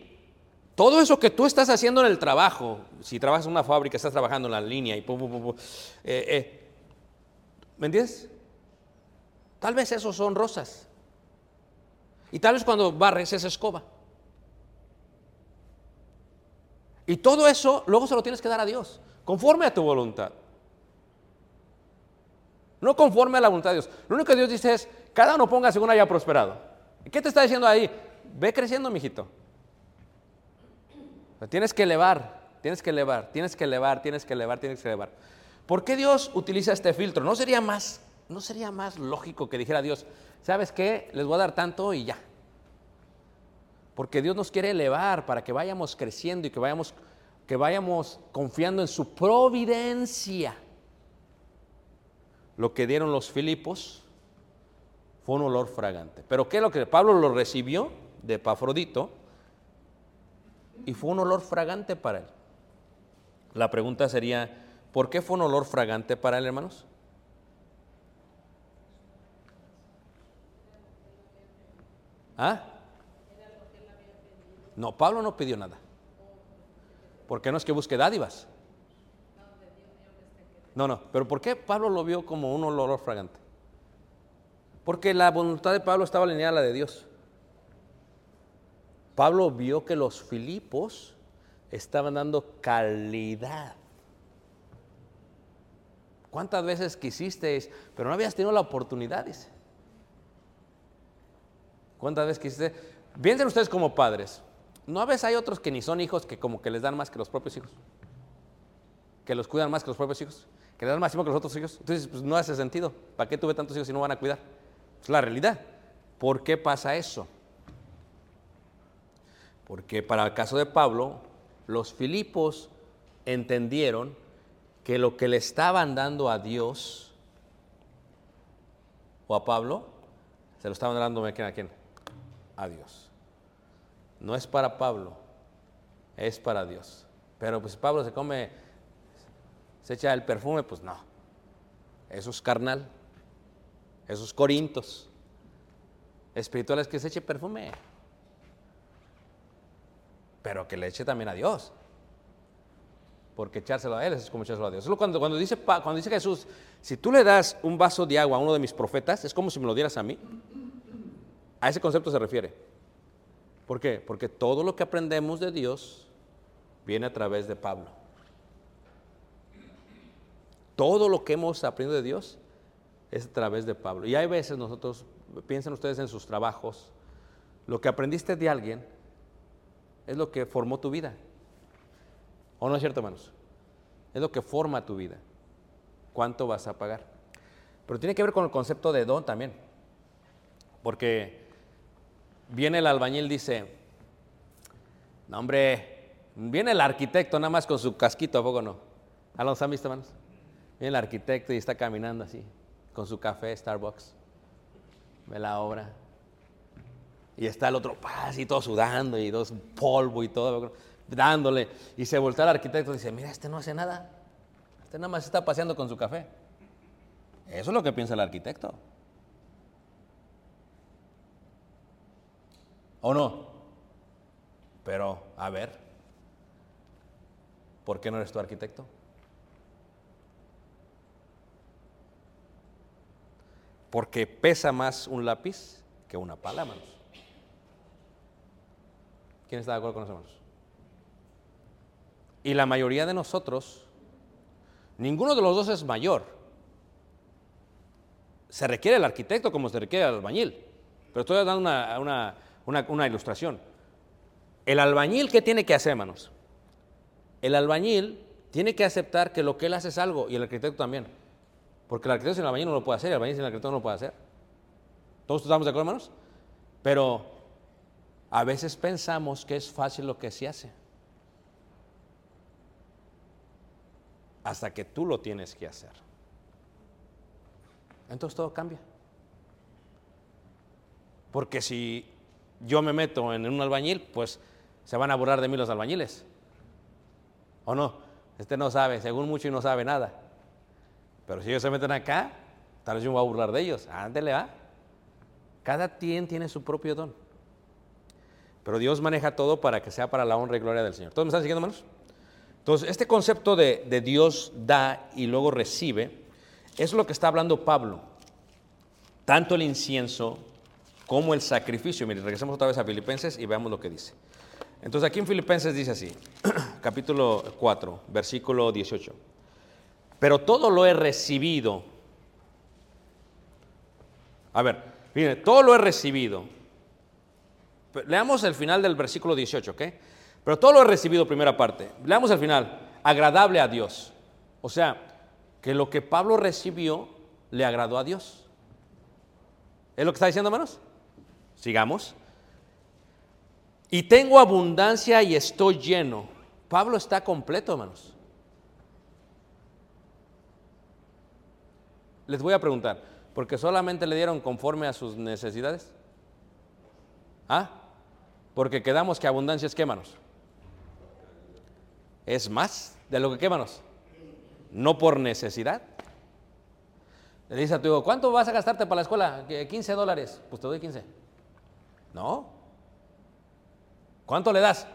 todo eso que tú estás haciendo en el trabajo, si trabajas en una fábrica, estás trabajando en la línea y pum, pum, pum, pum, eh, eh, ¿me entiendes? Tal vez esos son rosas. Y tal vez cuando barres es escoba. Y todo eso luego se lo tienes que dar a Dios, conforme a tu voluntad. No conforme a la voluntad de Dios. Lo único que Dios dice es, cada uno ponga según haya prosperado. ¿Y qué te está diciendo ahí? Ve creciendo, mijito. Tienes que elevar, tienes que elevar, tienes que elevar, tienes que elevar, tienes que elevar. ¿Por qué Dios utiliza este filtro? ¿No sería más, no sería más lógico que dijera Dios, ¿sabes qué? Les voy a dar tanto y ya. Porque Dios nos quiere elevar para que vayamos creciendo y que vayamos, que vayamos confiando en su providencia. Lo que dieron los Filipos fue un olor fragante. Pero ¿qué es lo que Pablo lo recibió de Epafrodito? Y fue un olor fragante para él. La pregunta sería, ¿por qué fue un olor fragante para él, hermanos? ¿Ah? No, Pablo no pidió nada. Porque no es que busque dádivas. No, no, pero ¿por qué Pablo lo vio como un olor fragante? Porque la voluntad de Pablo estaba alineada a la de Dios. Pablo vio que los Filipos estaban dando calidad. ¿Cuántas veces quisisteis, pero no habías tenido la oportunidad? ¿Cuántas veces quisiste? Piensen ustedes como padres. ¿No a veces hay otros que ni son hijos que como que les dan más que los propios hijos? Que los cuidan más que los propios hijos. Que les dan más tiempo que los otros hijos. Entonces, pues no hace sentido. ¿Para qué tuve tantos hijos si no van a cuidar? Es la realidad. ¿Por qué pasa eso? Porque para el caso de Pablo, los Filipos entendieron que lo que le estaban dando a Dios o a Pablo, se lo estaban dando a quién, a quién? Dios. No es para Pablo, es para Dios. Pero pues Pablo se come, se echa el perfume, pues no. Eso es carnal. Esos corintos. Espirituales que se eche perfume. Pero que le eche también a Dios. Porque echárselo a Él es como echárselo a Dios. Solo cuando, cuando, dice, cuando dice Jesús, si tú le das un vaso de agua a uno de mis profetas, es como si me lo dieras a mí. A ese concepto se refiere. ¿Por qué? Porque todo lo que aprendemos de Dios viene a través de Pablo. Todo lo que hemos aprendido de Dios es a través de Pablo. Y hay veces nosotros, piensen ustedes en sus trabajos, lo que aprendiste de alguien es lo que formó tu vida. ¿O no es cierto, hermanos? Es lo que forma tu vida. ¿Cuánto vas a pagar? Pero tiene que ver con el concepto de don también. Porque viene el albañil, dice, no hombre, viene el arquitecto nada más con su casquito, ¿a poco no? ¿A los han visto, hermanos? Viene el arquitecto y está caminando así, con su café Starbucks. Ve la obra. Y está el otro, así todo sudando y dos polvo y todo, dándole. Y se voltea al arquitecto y dice, mira, este no hace nada. Este nada más está paseando con su café. Eso es lo que piensa el arquitecto. ¿O no? Pero, a ver, ¿por qué no eres tu arquitecto? Porque pesa más un lápiz que una pala, hermanos. ¿Quién está de acuerdo con eso, hermanos? Y la mayoría de nosotros, ninguno de los dos es mayor. Se requiere el arquitecto como se requiere el albañil. Pero estoy dando una, una una, ilustración. El albañil, ¿qué tiene que hacer, hermanos? el albañil tiene que aceptar que lo que él hace es algo y el arquitecto también. Porque el arquitecto sin el albañil no lo puede hacer, el albañil sin el arquitecto no lo puede hacer. ¿Todos estamos de acuerdo, hermanos? Pero a veces pensamos que es fácil lo que se hace. Hasta que tú lo tienes que hacer. Entonces todo cambia. Porque si yo me meto en un albañil, pues se van a burlar de mí los albañiles. ¿O no? Este no sabe, según mucho y no sabe nada. Pero si ellos se meten acá, tal vez yo me voy a burlar de ellos. Ándele, va. Cada quien tiene su propio don. Pero Dios maneja todo para que sea para la honra y gloria del Señor. ¿Todos me están siguiendo, hermanos? Entonces, este concepto de, de Dios da y luego recibe, es lo que está hablando Pablo. Tanto el incienso como el sacrificio. Mire, regresemos otra vez a Filipenses y veamos lo que dice. Entonces aquí en Filipenses dice así, capítulo 4, versículo 18. Pero todo lo he recibido. A ver, mire, todo lo he recibido. Leamos el final del versículo 18, ¿ok? Pero todo lo he recibido, primera parte. Leamos el final, agradable a Dios. O sea, que lo que Pablo recibió le agradó a Dios. ¿Es lo que está diciendo, hermanos? Sigamos. Y tengo abundancia y estoy lleno. Pablo está completo, hermanos. Les voy a preguntar, ¿porque solamente le dieron conforme a sus necesidades? ¿Ah? Porque quedamos que abundancia es qué, hermanos? Es más de lo que qué, hermanos? No por necesidad. Le dice a tu hijo, ¿cuánto vas a gastarte para la escuela? 15 dólares. Pues te doy 15. No. ¿Cuánto le das?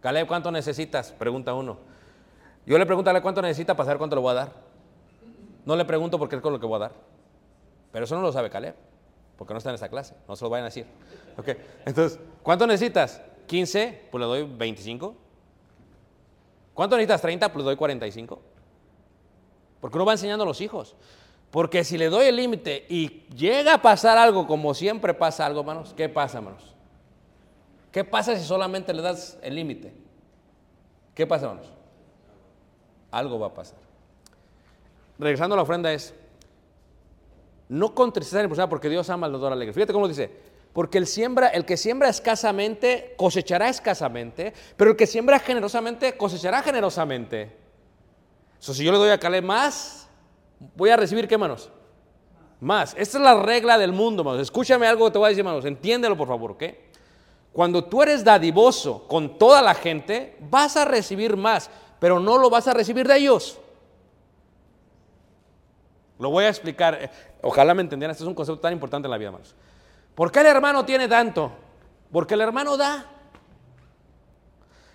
Caleb, ¿cuánto necesitas? Pregunta uno. Yo le pregunto a él cuánto necesita para saber cuánto le voy a dar. No le pregunto porque es con lo que voy a dar. Pero eso no lo sabe Caleb, porque no está en esa clase. No se lo vayan a decir. Entonces, ¿cuánto necesitas? 15, pues le doy 25. ¿Cuánto necesitas? 30, pues le doy 45. Porque uno va enseñando a los hijos. Porque si le doy el límite y llega a pasar algo como siempre pasa algo, hermanos, ¿qué pasa, hermanos? ¿Qué pasa si solamente le das el límite? ¿Qué pasa, hermanos? Algo va a pasar. Regresando a la ofrenda es, no con tristeza ni porque Dios ama al dador alegre. Fíjate cómo dice, porque el, siembra, el que siembra escasamente cosechará escasamente, pero el que siembra generosamente cosechará generosamente. So, si yo le doy a Caleb más, voy a recibir qué, manos? Más. Esta es la regla del mundo, manos. Escúchame algo que te voy a decir, manos. Entiéndelo, por favor, ¿ok? Cuando tú eres dadivoso con toda la gente, vas a recibir más, pero no lo vas a recibir de ellos. Lo voy a explicar. Ojalá me entendieran. Este es un concepto tan importante en la vida, hermanos. ¿Por qué el hermano tiene tanto? Porque el hermano da.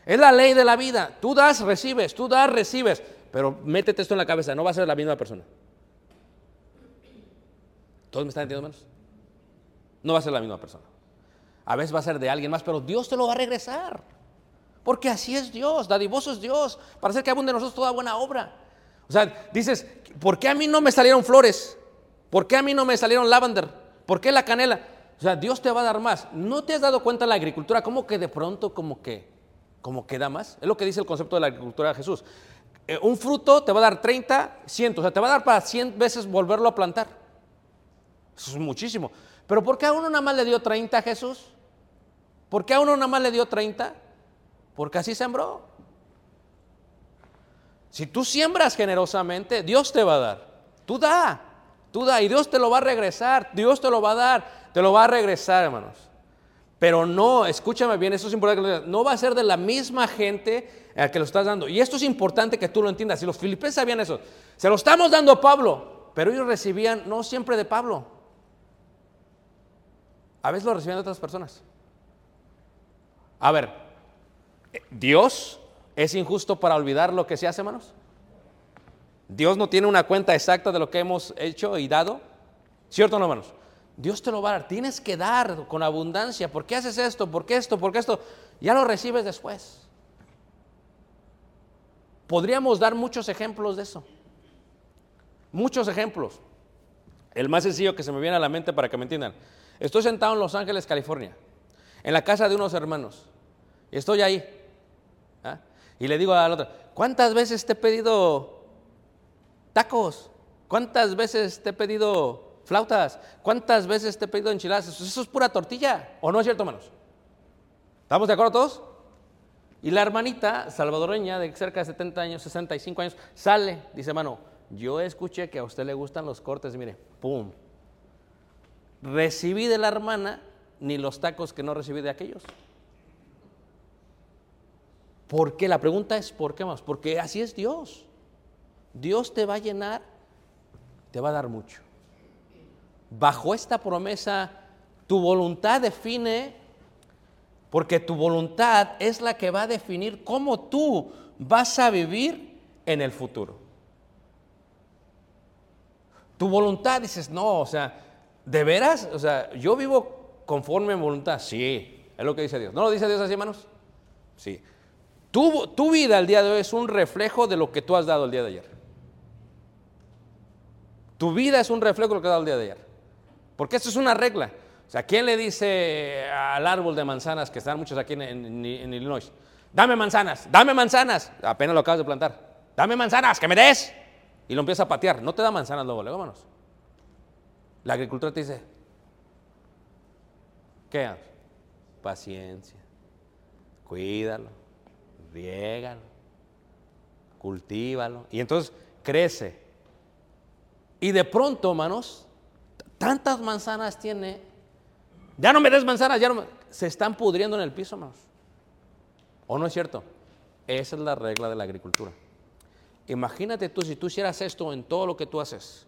Es la ley de la vida. Tú das, recibes. Tú das, recibes. Pero métete esto en la cabeza. No va a ser la misma persona. ¿Todos me están entendiendo, hermanos? No va a ser la misma persona. A veces va a ser de alguien más, pero Dios te lo va a regresar. Porque así es Dios, dadivoso es Dios, para hacer que abunde en nosotros toda buena obra. O sea, dices, ¿por qué a mí no me salieron flores? ¿Por qué a mí no me salieron lavender? ¿Por qué la canela? O sea, Dios te va a dar más. ¿No te has dado cuenta en la agricultura cómo que de pronto como que, como que da más? Es lo que dice el concepto de la agricultura de Jesús. Eh, un fruto te va a dar 30, 100, o sea, te va a dar para 100 veces volverlo a plantar. Eso es muchísimo. Pero ¿por qué a uno nada más le dio 30 a Jesús? ¿Por qué a uno nada más le dio 30? Porque así sembró. Si tú siembras generosamente, Dios te va a dar. Tú da, tú y Dios te lo va a regresar. Dios te lo va a dar, te lo va a regresar, hermanos. Pero no, escúchame bien, eso es importante, no va a ser de la misma gente a que lo estás dando. Y esto es importante que tú lo entiendas. Si los filipenses sabían eso, se lo estamos dando a Pablo, pero ellos recibían no siempre de Pablo. A veces lo recibían de otras personas. A ver, ¿Dios es injusto para olvidar lo que se hace, hermanos? ¿Dios no tiene una cuenta exacta de lo que hemos hecho y dado? ¿Cierto no, hermanos? Dios te lo va a dar. Tienes que dar con abundancia. ¿Por qué haces esto? ¿Por qué esto? ¿Por qué esto? Ya lo recibes después. Podríamos dar muchos ejemplos de eso. Muchos ejemplos. El más sencillo que se me viene a la mente para que me entiendan. Estoy sentado en Los Ángeles, California, en la casa de unos hermanos. Estoy ahí. ¿ah? Y le digo al otro, ¿cuántas veces te he pedido tacos? ¿Cuántas veces te he pedido flautas? ¿Cuántas veces te he pedido enchiladas? Eso es pura tortilla, ¿o no es cierto, hermanos? ¿Estamos de acuerdo todos? Y la hermanita salvadoreña de cerca de 70 años, 65 años, sale, dice, hermano, yo escuché que a usted le gustan los cortes, mire, ¡pum! Recibí de la hermana ni los tacos que no recibí de aquellos. ¿Por qué? La pregunta es, ¿por qué más? Porque así es Dios. Dios te va a llenar, te va a dar mucho. Bajo esta promesa, tu voluntad define, porque tu voluntad es la que va a definir cómo tú vas a vivir en el futuro. Tu voluntad dices, no, o sea, ¿de veras? O sea, yo vivo conforme a mi voluntad. Sí, es lo que dice Dios. ¿No lo dice Dios así, hermanos? Sí. Tu, tu vida el día de hoy es un reflejo de lo que tú has dado el día de ayer. Tu vida es un reflejo de lo que dado el día de ayer. Porque esto es una regla. O sea, ¿quién le dice al árbol de manzanas, que están muchos aquí en, Illinois, dame manzanas, dame manzanas? Apenas lo acabas de plantar. Dame manzanas, que me des. Y lo empieza a patear. No te da manzanas luego, luego, hermanos. La agricultura te dice, ¿qué? Paciencia. Cuídalo, riégalo, cultívalo. Y entonces crece. Y de pronto, hermanos, tantas manzanas tiene. Ya no me des manzanas, ya no me- Se están pudriendo en el piso, hermanos. ¿O no es cierto? Esa es la regla de la agricultura. Imagínate tú si tú hicieras esto en todo lo que tú haces.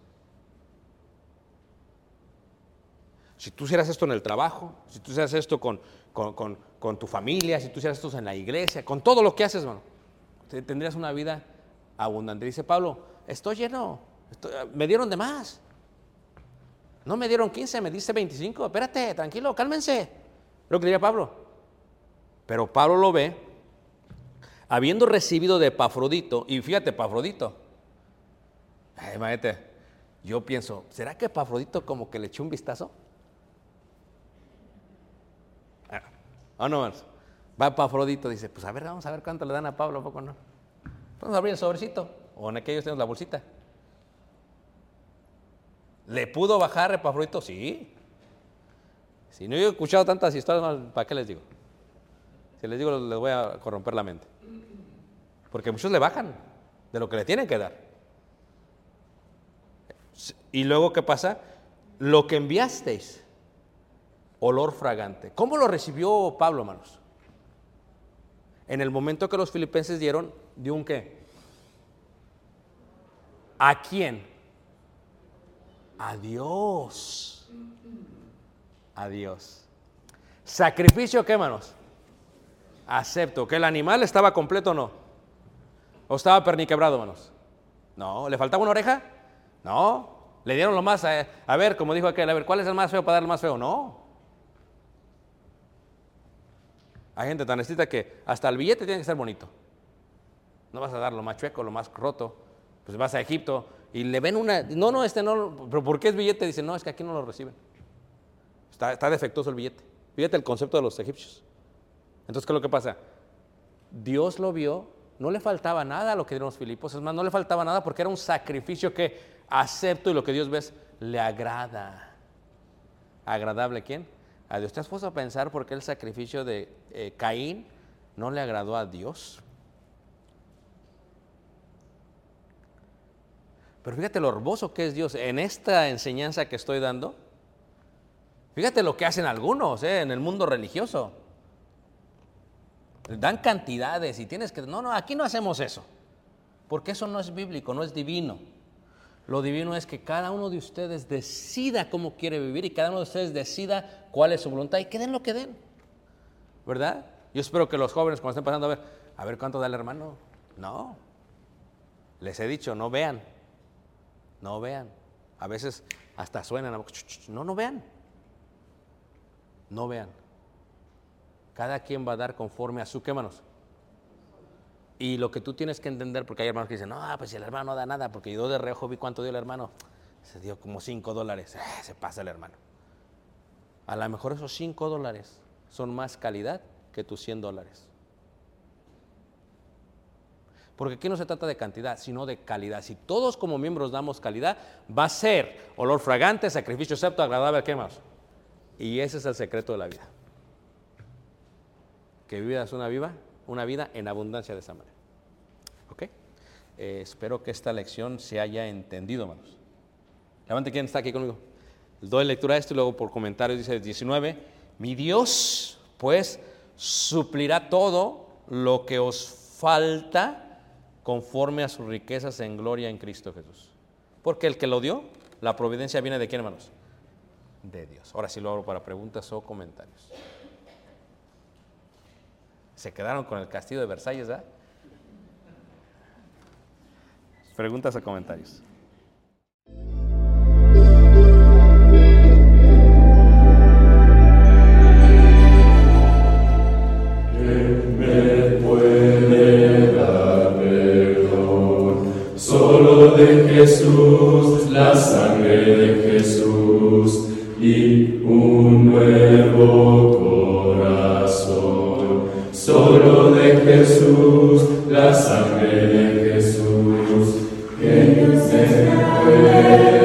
Si tú hicieras esto en el trabajo, si tú hicieras esto con, con- con- tu familia, si tú hicieras esto en la iglesia, con todo lo que haces, hermano, te- tendrías una vida abundante. Dice Pablo, estoy lleno, me dieron de más. No me dieron 15, me diste 25. Espérate, tranquilo, cálmense. Lo que diría Pablo. Pero Pablo lo ve, habiendo recibido de Epafrodito, y fíjate, Epafrodito, ay, yo pienso, ¿será que Epafrodito como que le echó un vistazo? Ah, ¿O no? Va Epafrodito, dice, pues a ver, vamos a ver cuánto le dan a Pablo, ¿a poco no? Vamos a abrir el sobrecito, o en aquellos tenemos la bolsita. ¿Le pudo bajar Epafrodito? Sí. Si no he escuchado tantas historias, ¿para qué les digo? Si les digo, les voy a corromper la mente. Porque muchos le bajan de lo que le tienen que dar. Y luego, ¿qué pasa? Lo que enviasteis, olor fragante. ¿Cómo lo recibió Pablo, hermanos? En el momento que los filipenses dieron, ¿dio un qué? ¿A quién? A Dios. A Dios. ¿Sacrificio qué, hermanos? Acepto. ¿Que el animal estaba completo o no? ¿O estaba perniquebrado, hermanos? No. ¿Le faltaba una oreja? No. ¿Le dieron lo más? A, a ver, como dijo aquel, a ver, ¿cuál es el más feo para dar el más feo? No. Hay gente tan estricta que hasta el billete tiene que ser bonito. No vas a dar lo más chueco, lo más roto. Pues vas a Egipto y le ven una. No, no, este no. ¿Pero por qué es billete? Dicen, no, es que aquí no lo reciben. Está, defectuoso el billete. Fíjate el concepto de los egipcios. Entonces, ¿qué es lo que pasa? Dios lo vio, no le faltaba nada a lo que dieron los Filipos, es más, no le faltaba nada porque era un sacrificio que acepto y lo que Dios ves le agrada. ¿Agradable quién? A Dios. ¿Te has puesto a pensar por qué el sacrificio de eh, Caín no le agradó a Dios? Pero fíjate lo hermoso que es Dios en esta enseñanza que estoy dando. Fíjate lo que hacen algunos eh, en el mundo religioso. Dan cantidades y tienes que... No, no, aquí no hacemos eso. Porque eso no es bíblico, no es divino. Lo divino es que cada uno de ustedes decida cómo quiere vivir y cada uno de ustedes decida cuál es su voluntad y que den lo que den. ¿Verdad? Yo espero que los jóvenes cuando estén pasando a ver, a ver cuánto da el hermano. No. Les he dicho, no vean. No vean. A veces hasta suenan. No, no vean. No vean. Cada quien va a dar conforme a su qué manos. Y lo que tú tienes que entender, porque hay hermanos que dicen, no, pues si el hermano no da nada, porque yo de reojo vi cuánto dio el hermano. Se dio como 5 dólares. Eh, se pasa el hermano. A lo mejor esos 5 dólares son más calidad que tus 100 dólares. Porque aquí no se trata de cantidad, sino de calidad. Si todos como miembros damos calidad, va a ser olor fragante, sacrificio acepto, agradable, ¿qué más? Y ese es el secreto de la vida. Que vivas una vida, una vida en abundancia de esa manera. ¿Ok? Eh, espero que esta lección se haya entendido, hermanos. Levante quién está aquí conmigo. Doy lectura a esto y luego por comentarios dice 19. Mi Dios, pues, suplirá todo lo que os falta conforme a sus riquezas en gloria en Cristo Jesús. Porque el que lo dio, la providencia viene de quién, hermanos? De Dios. Ahora sí lo abro para preguntas o comentarios. Se quedaron con el castillo de Versalles, ¿verdad? Preguntas o comentarios. Amen.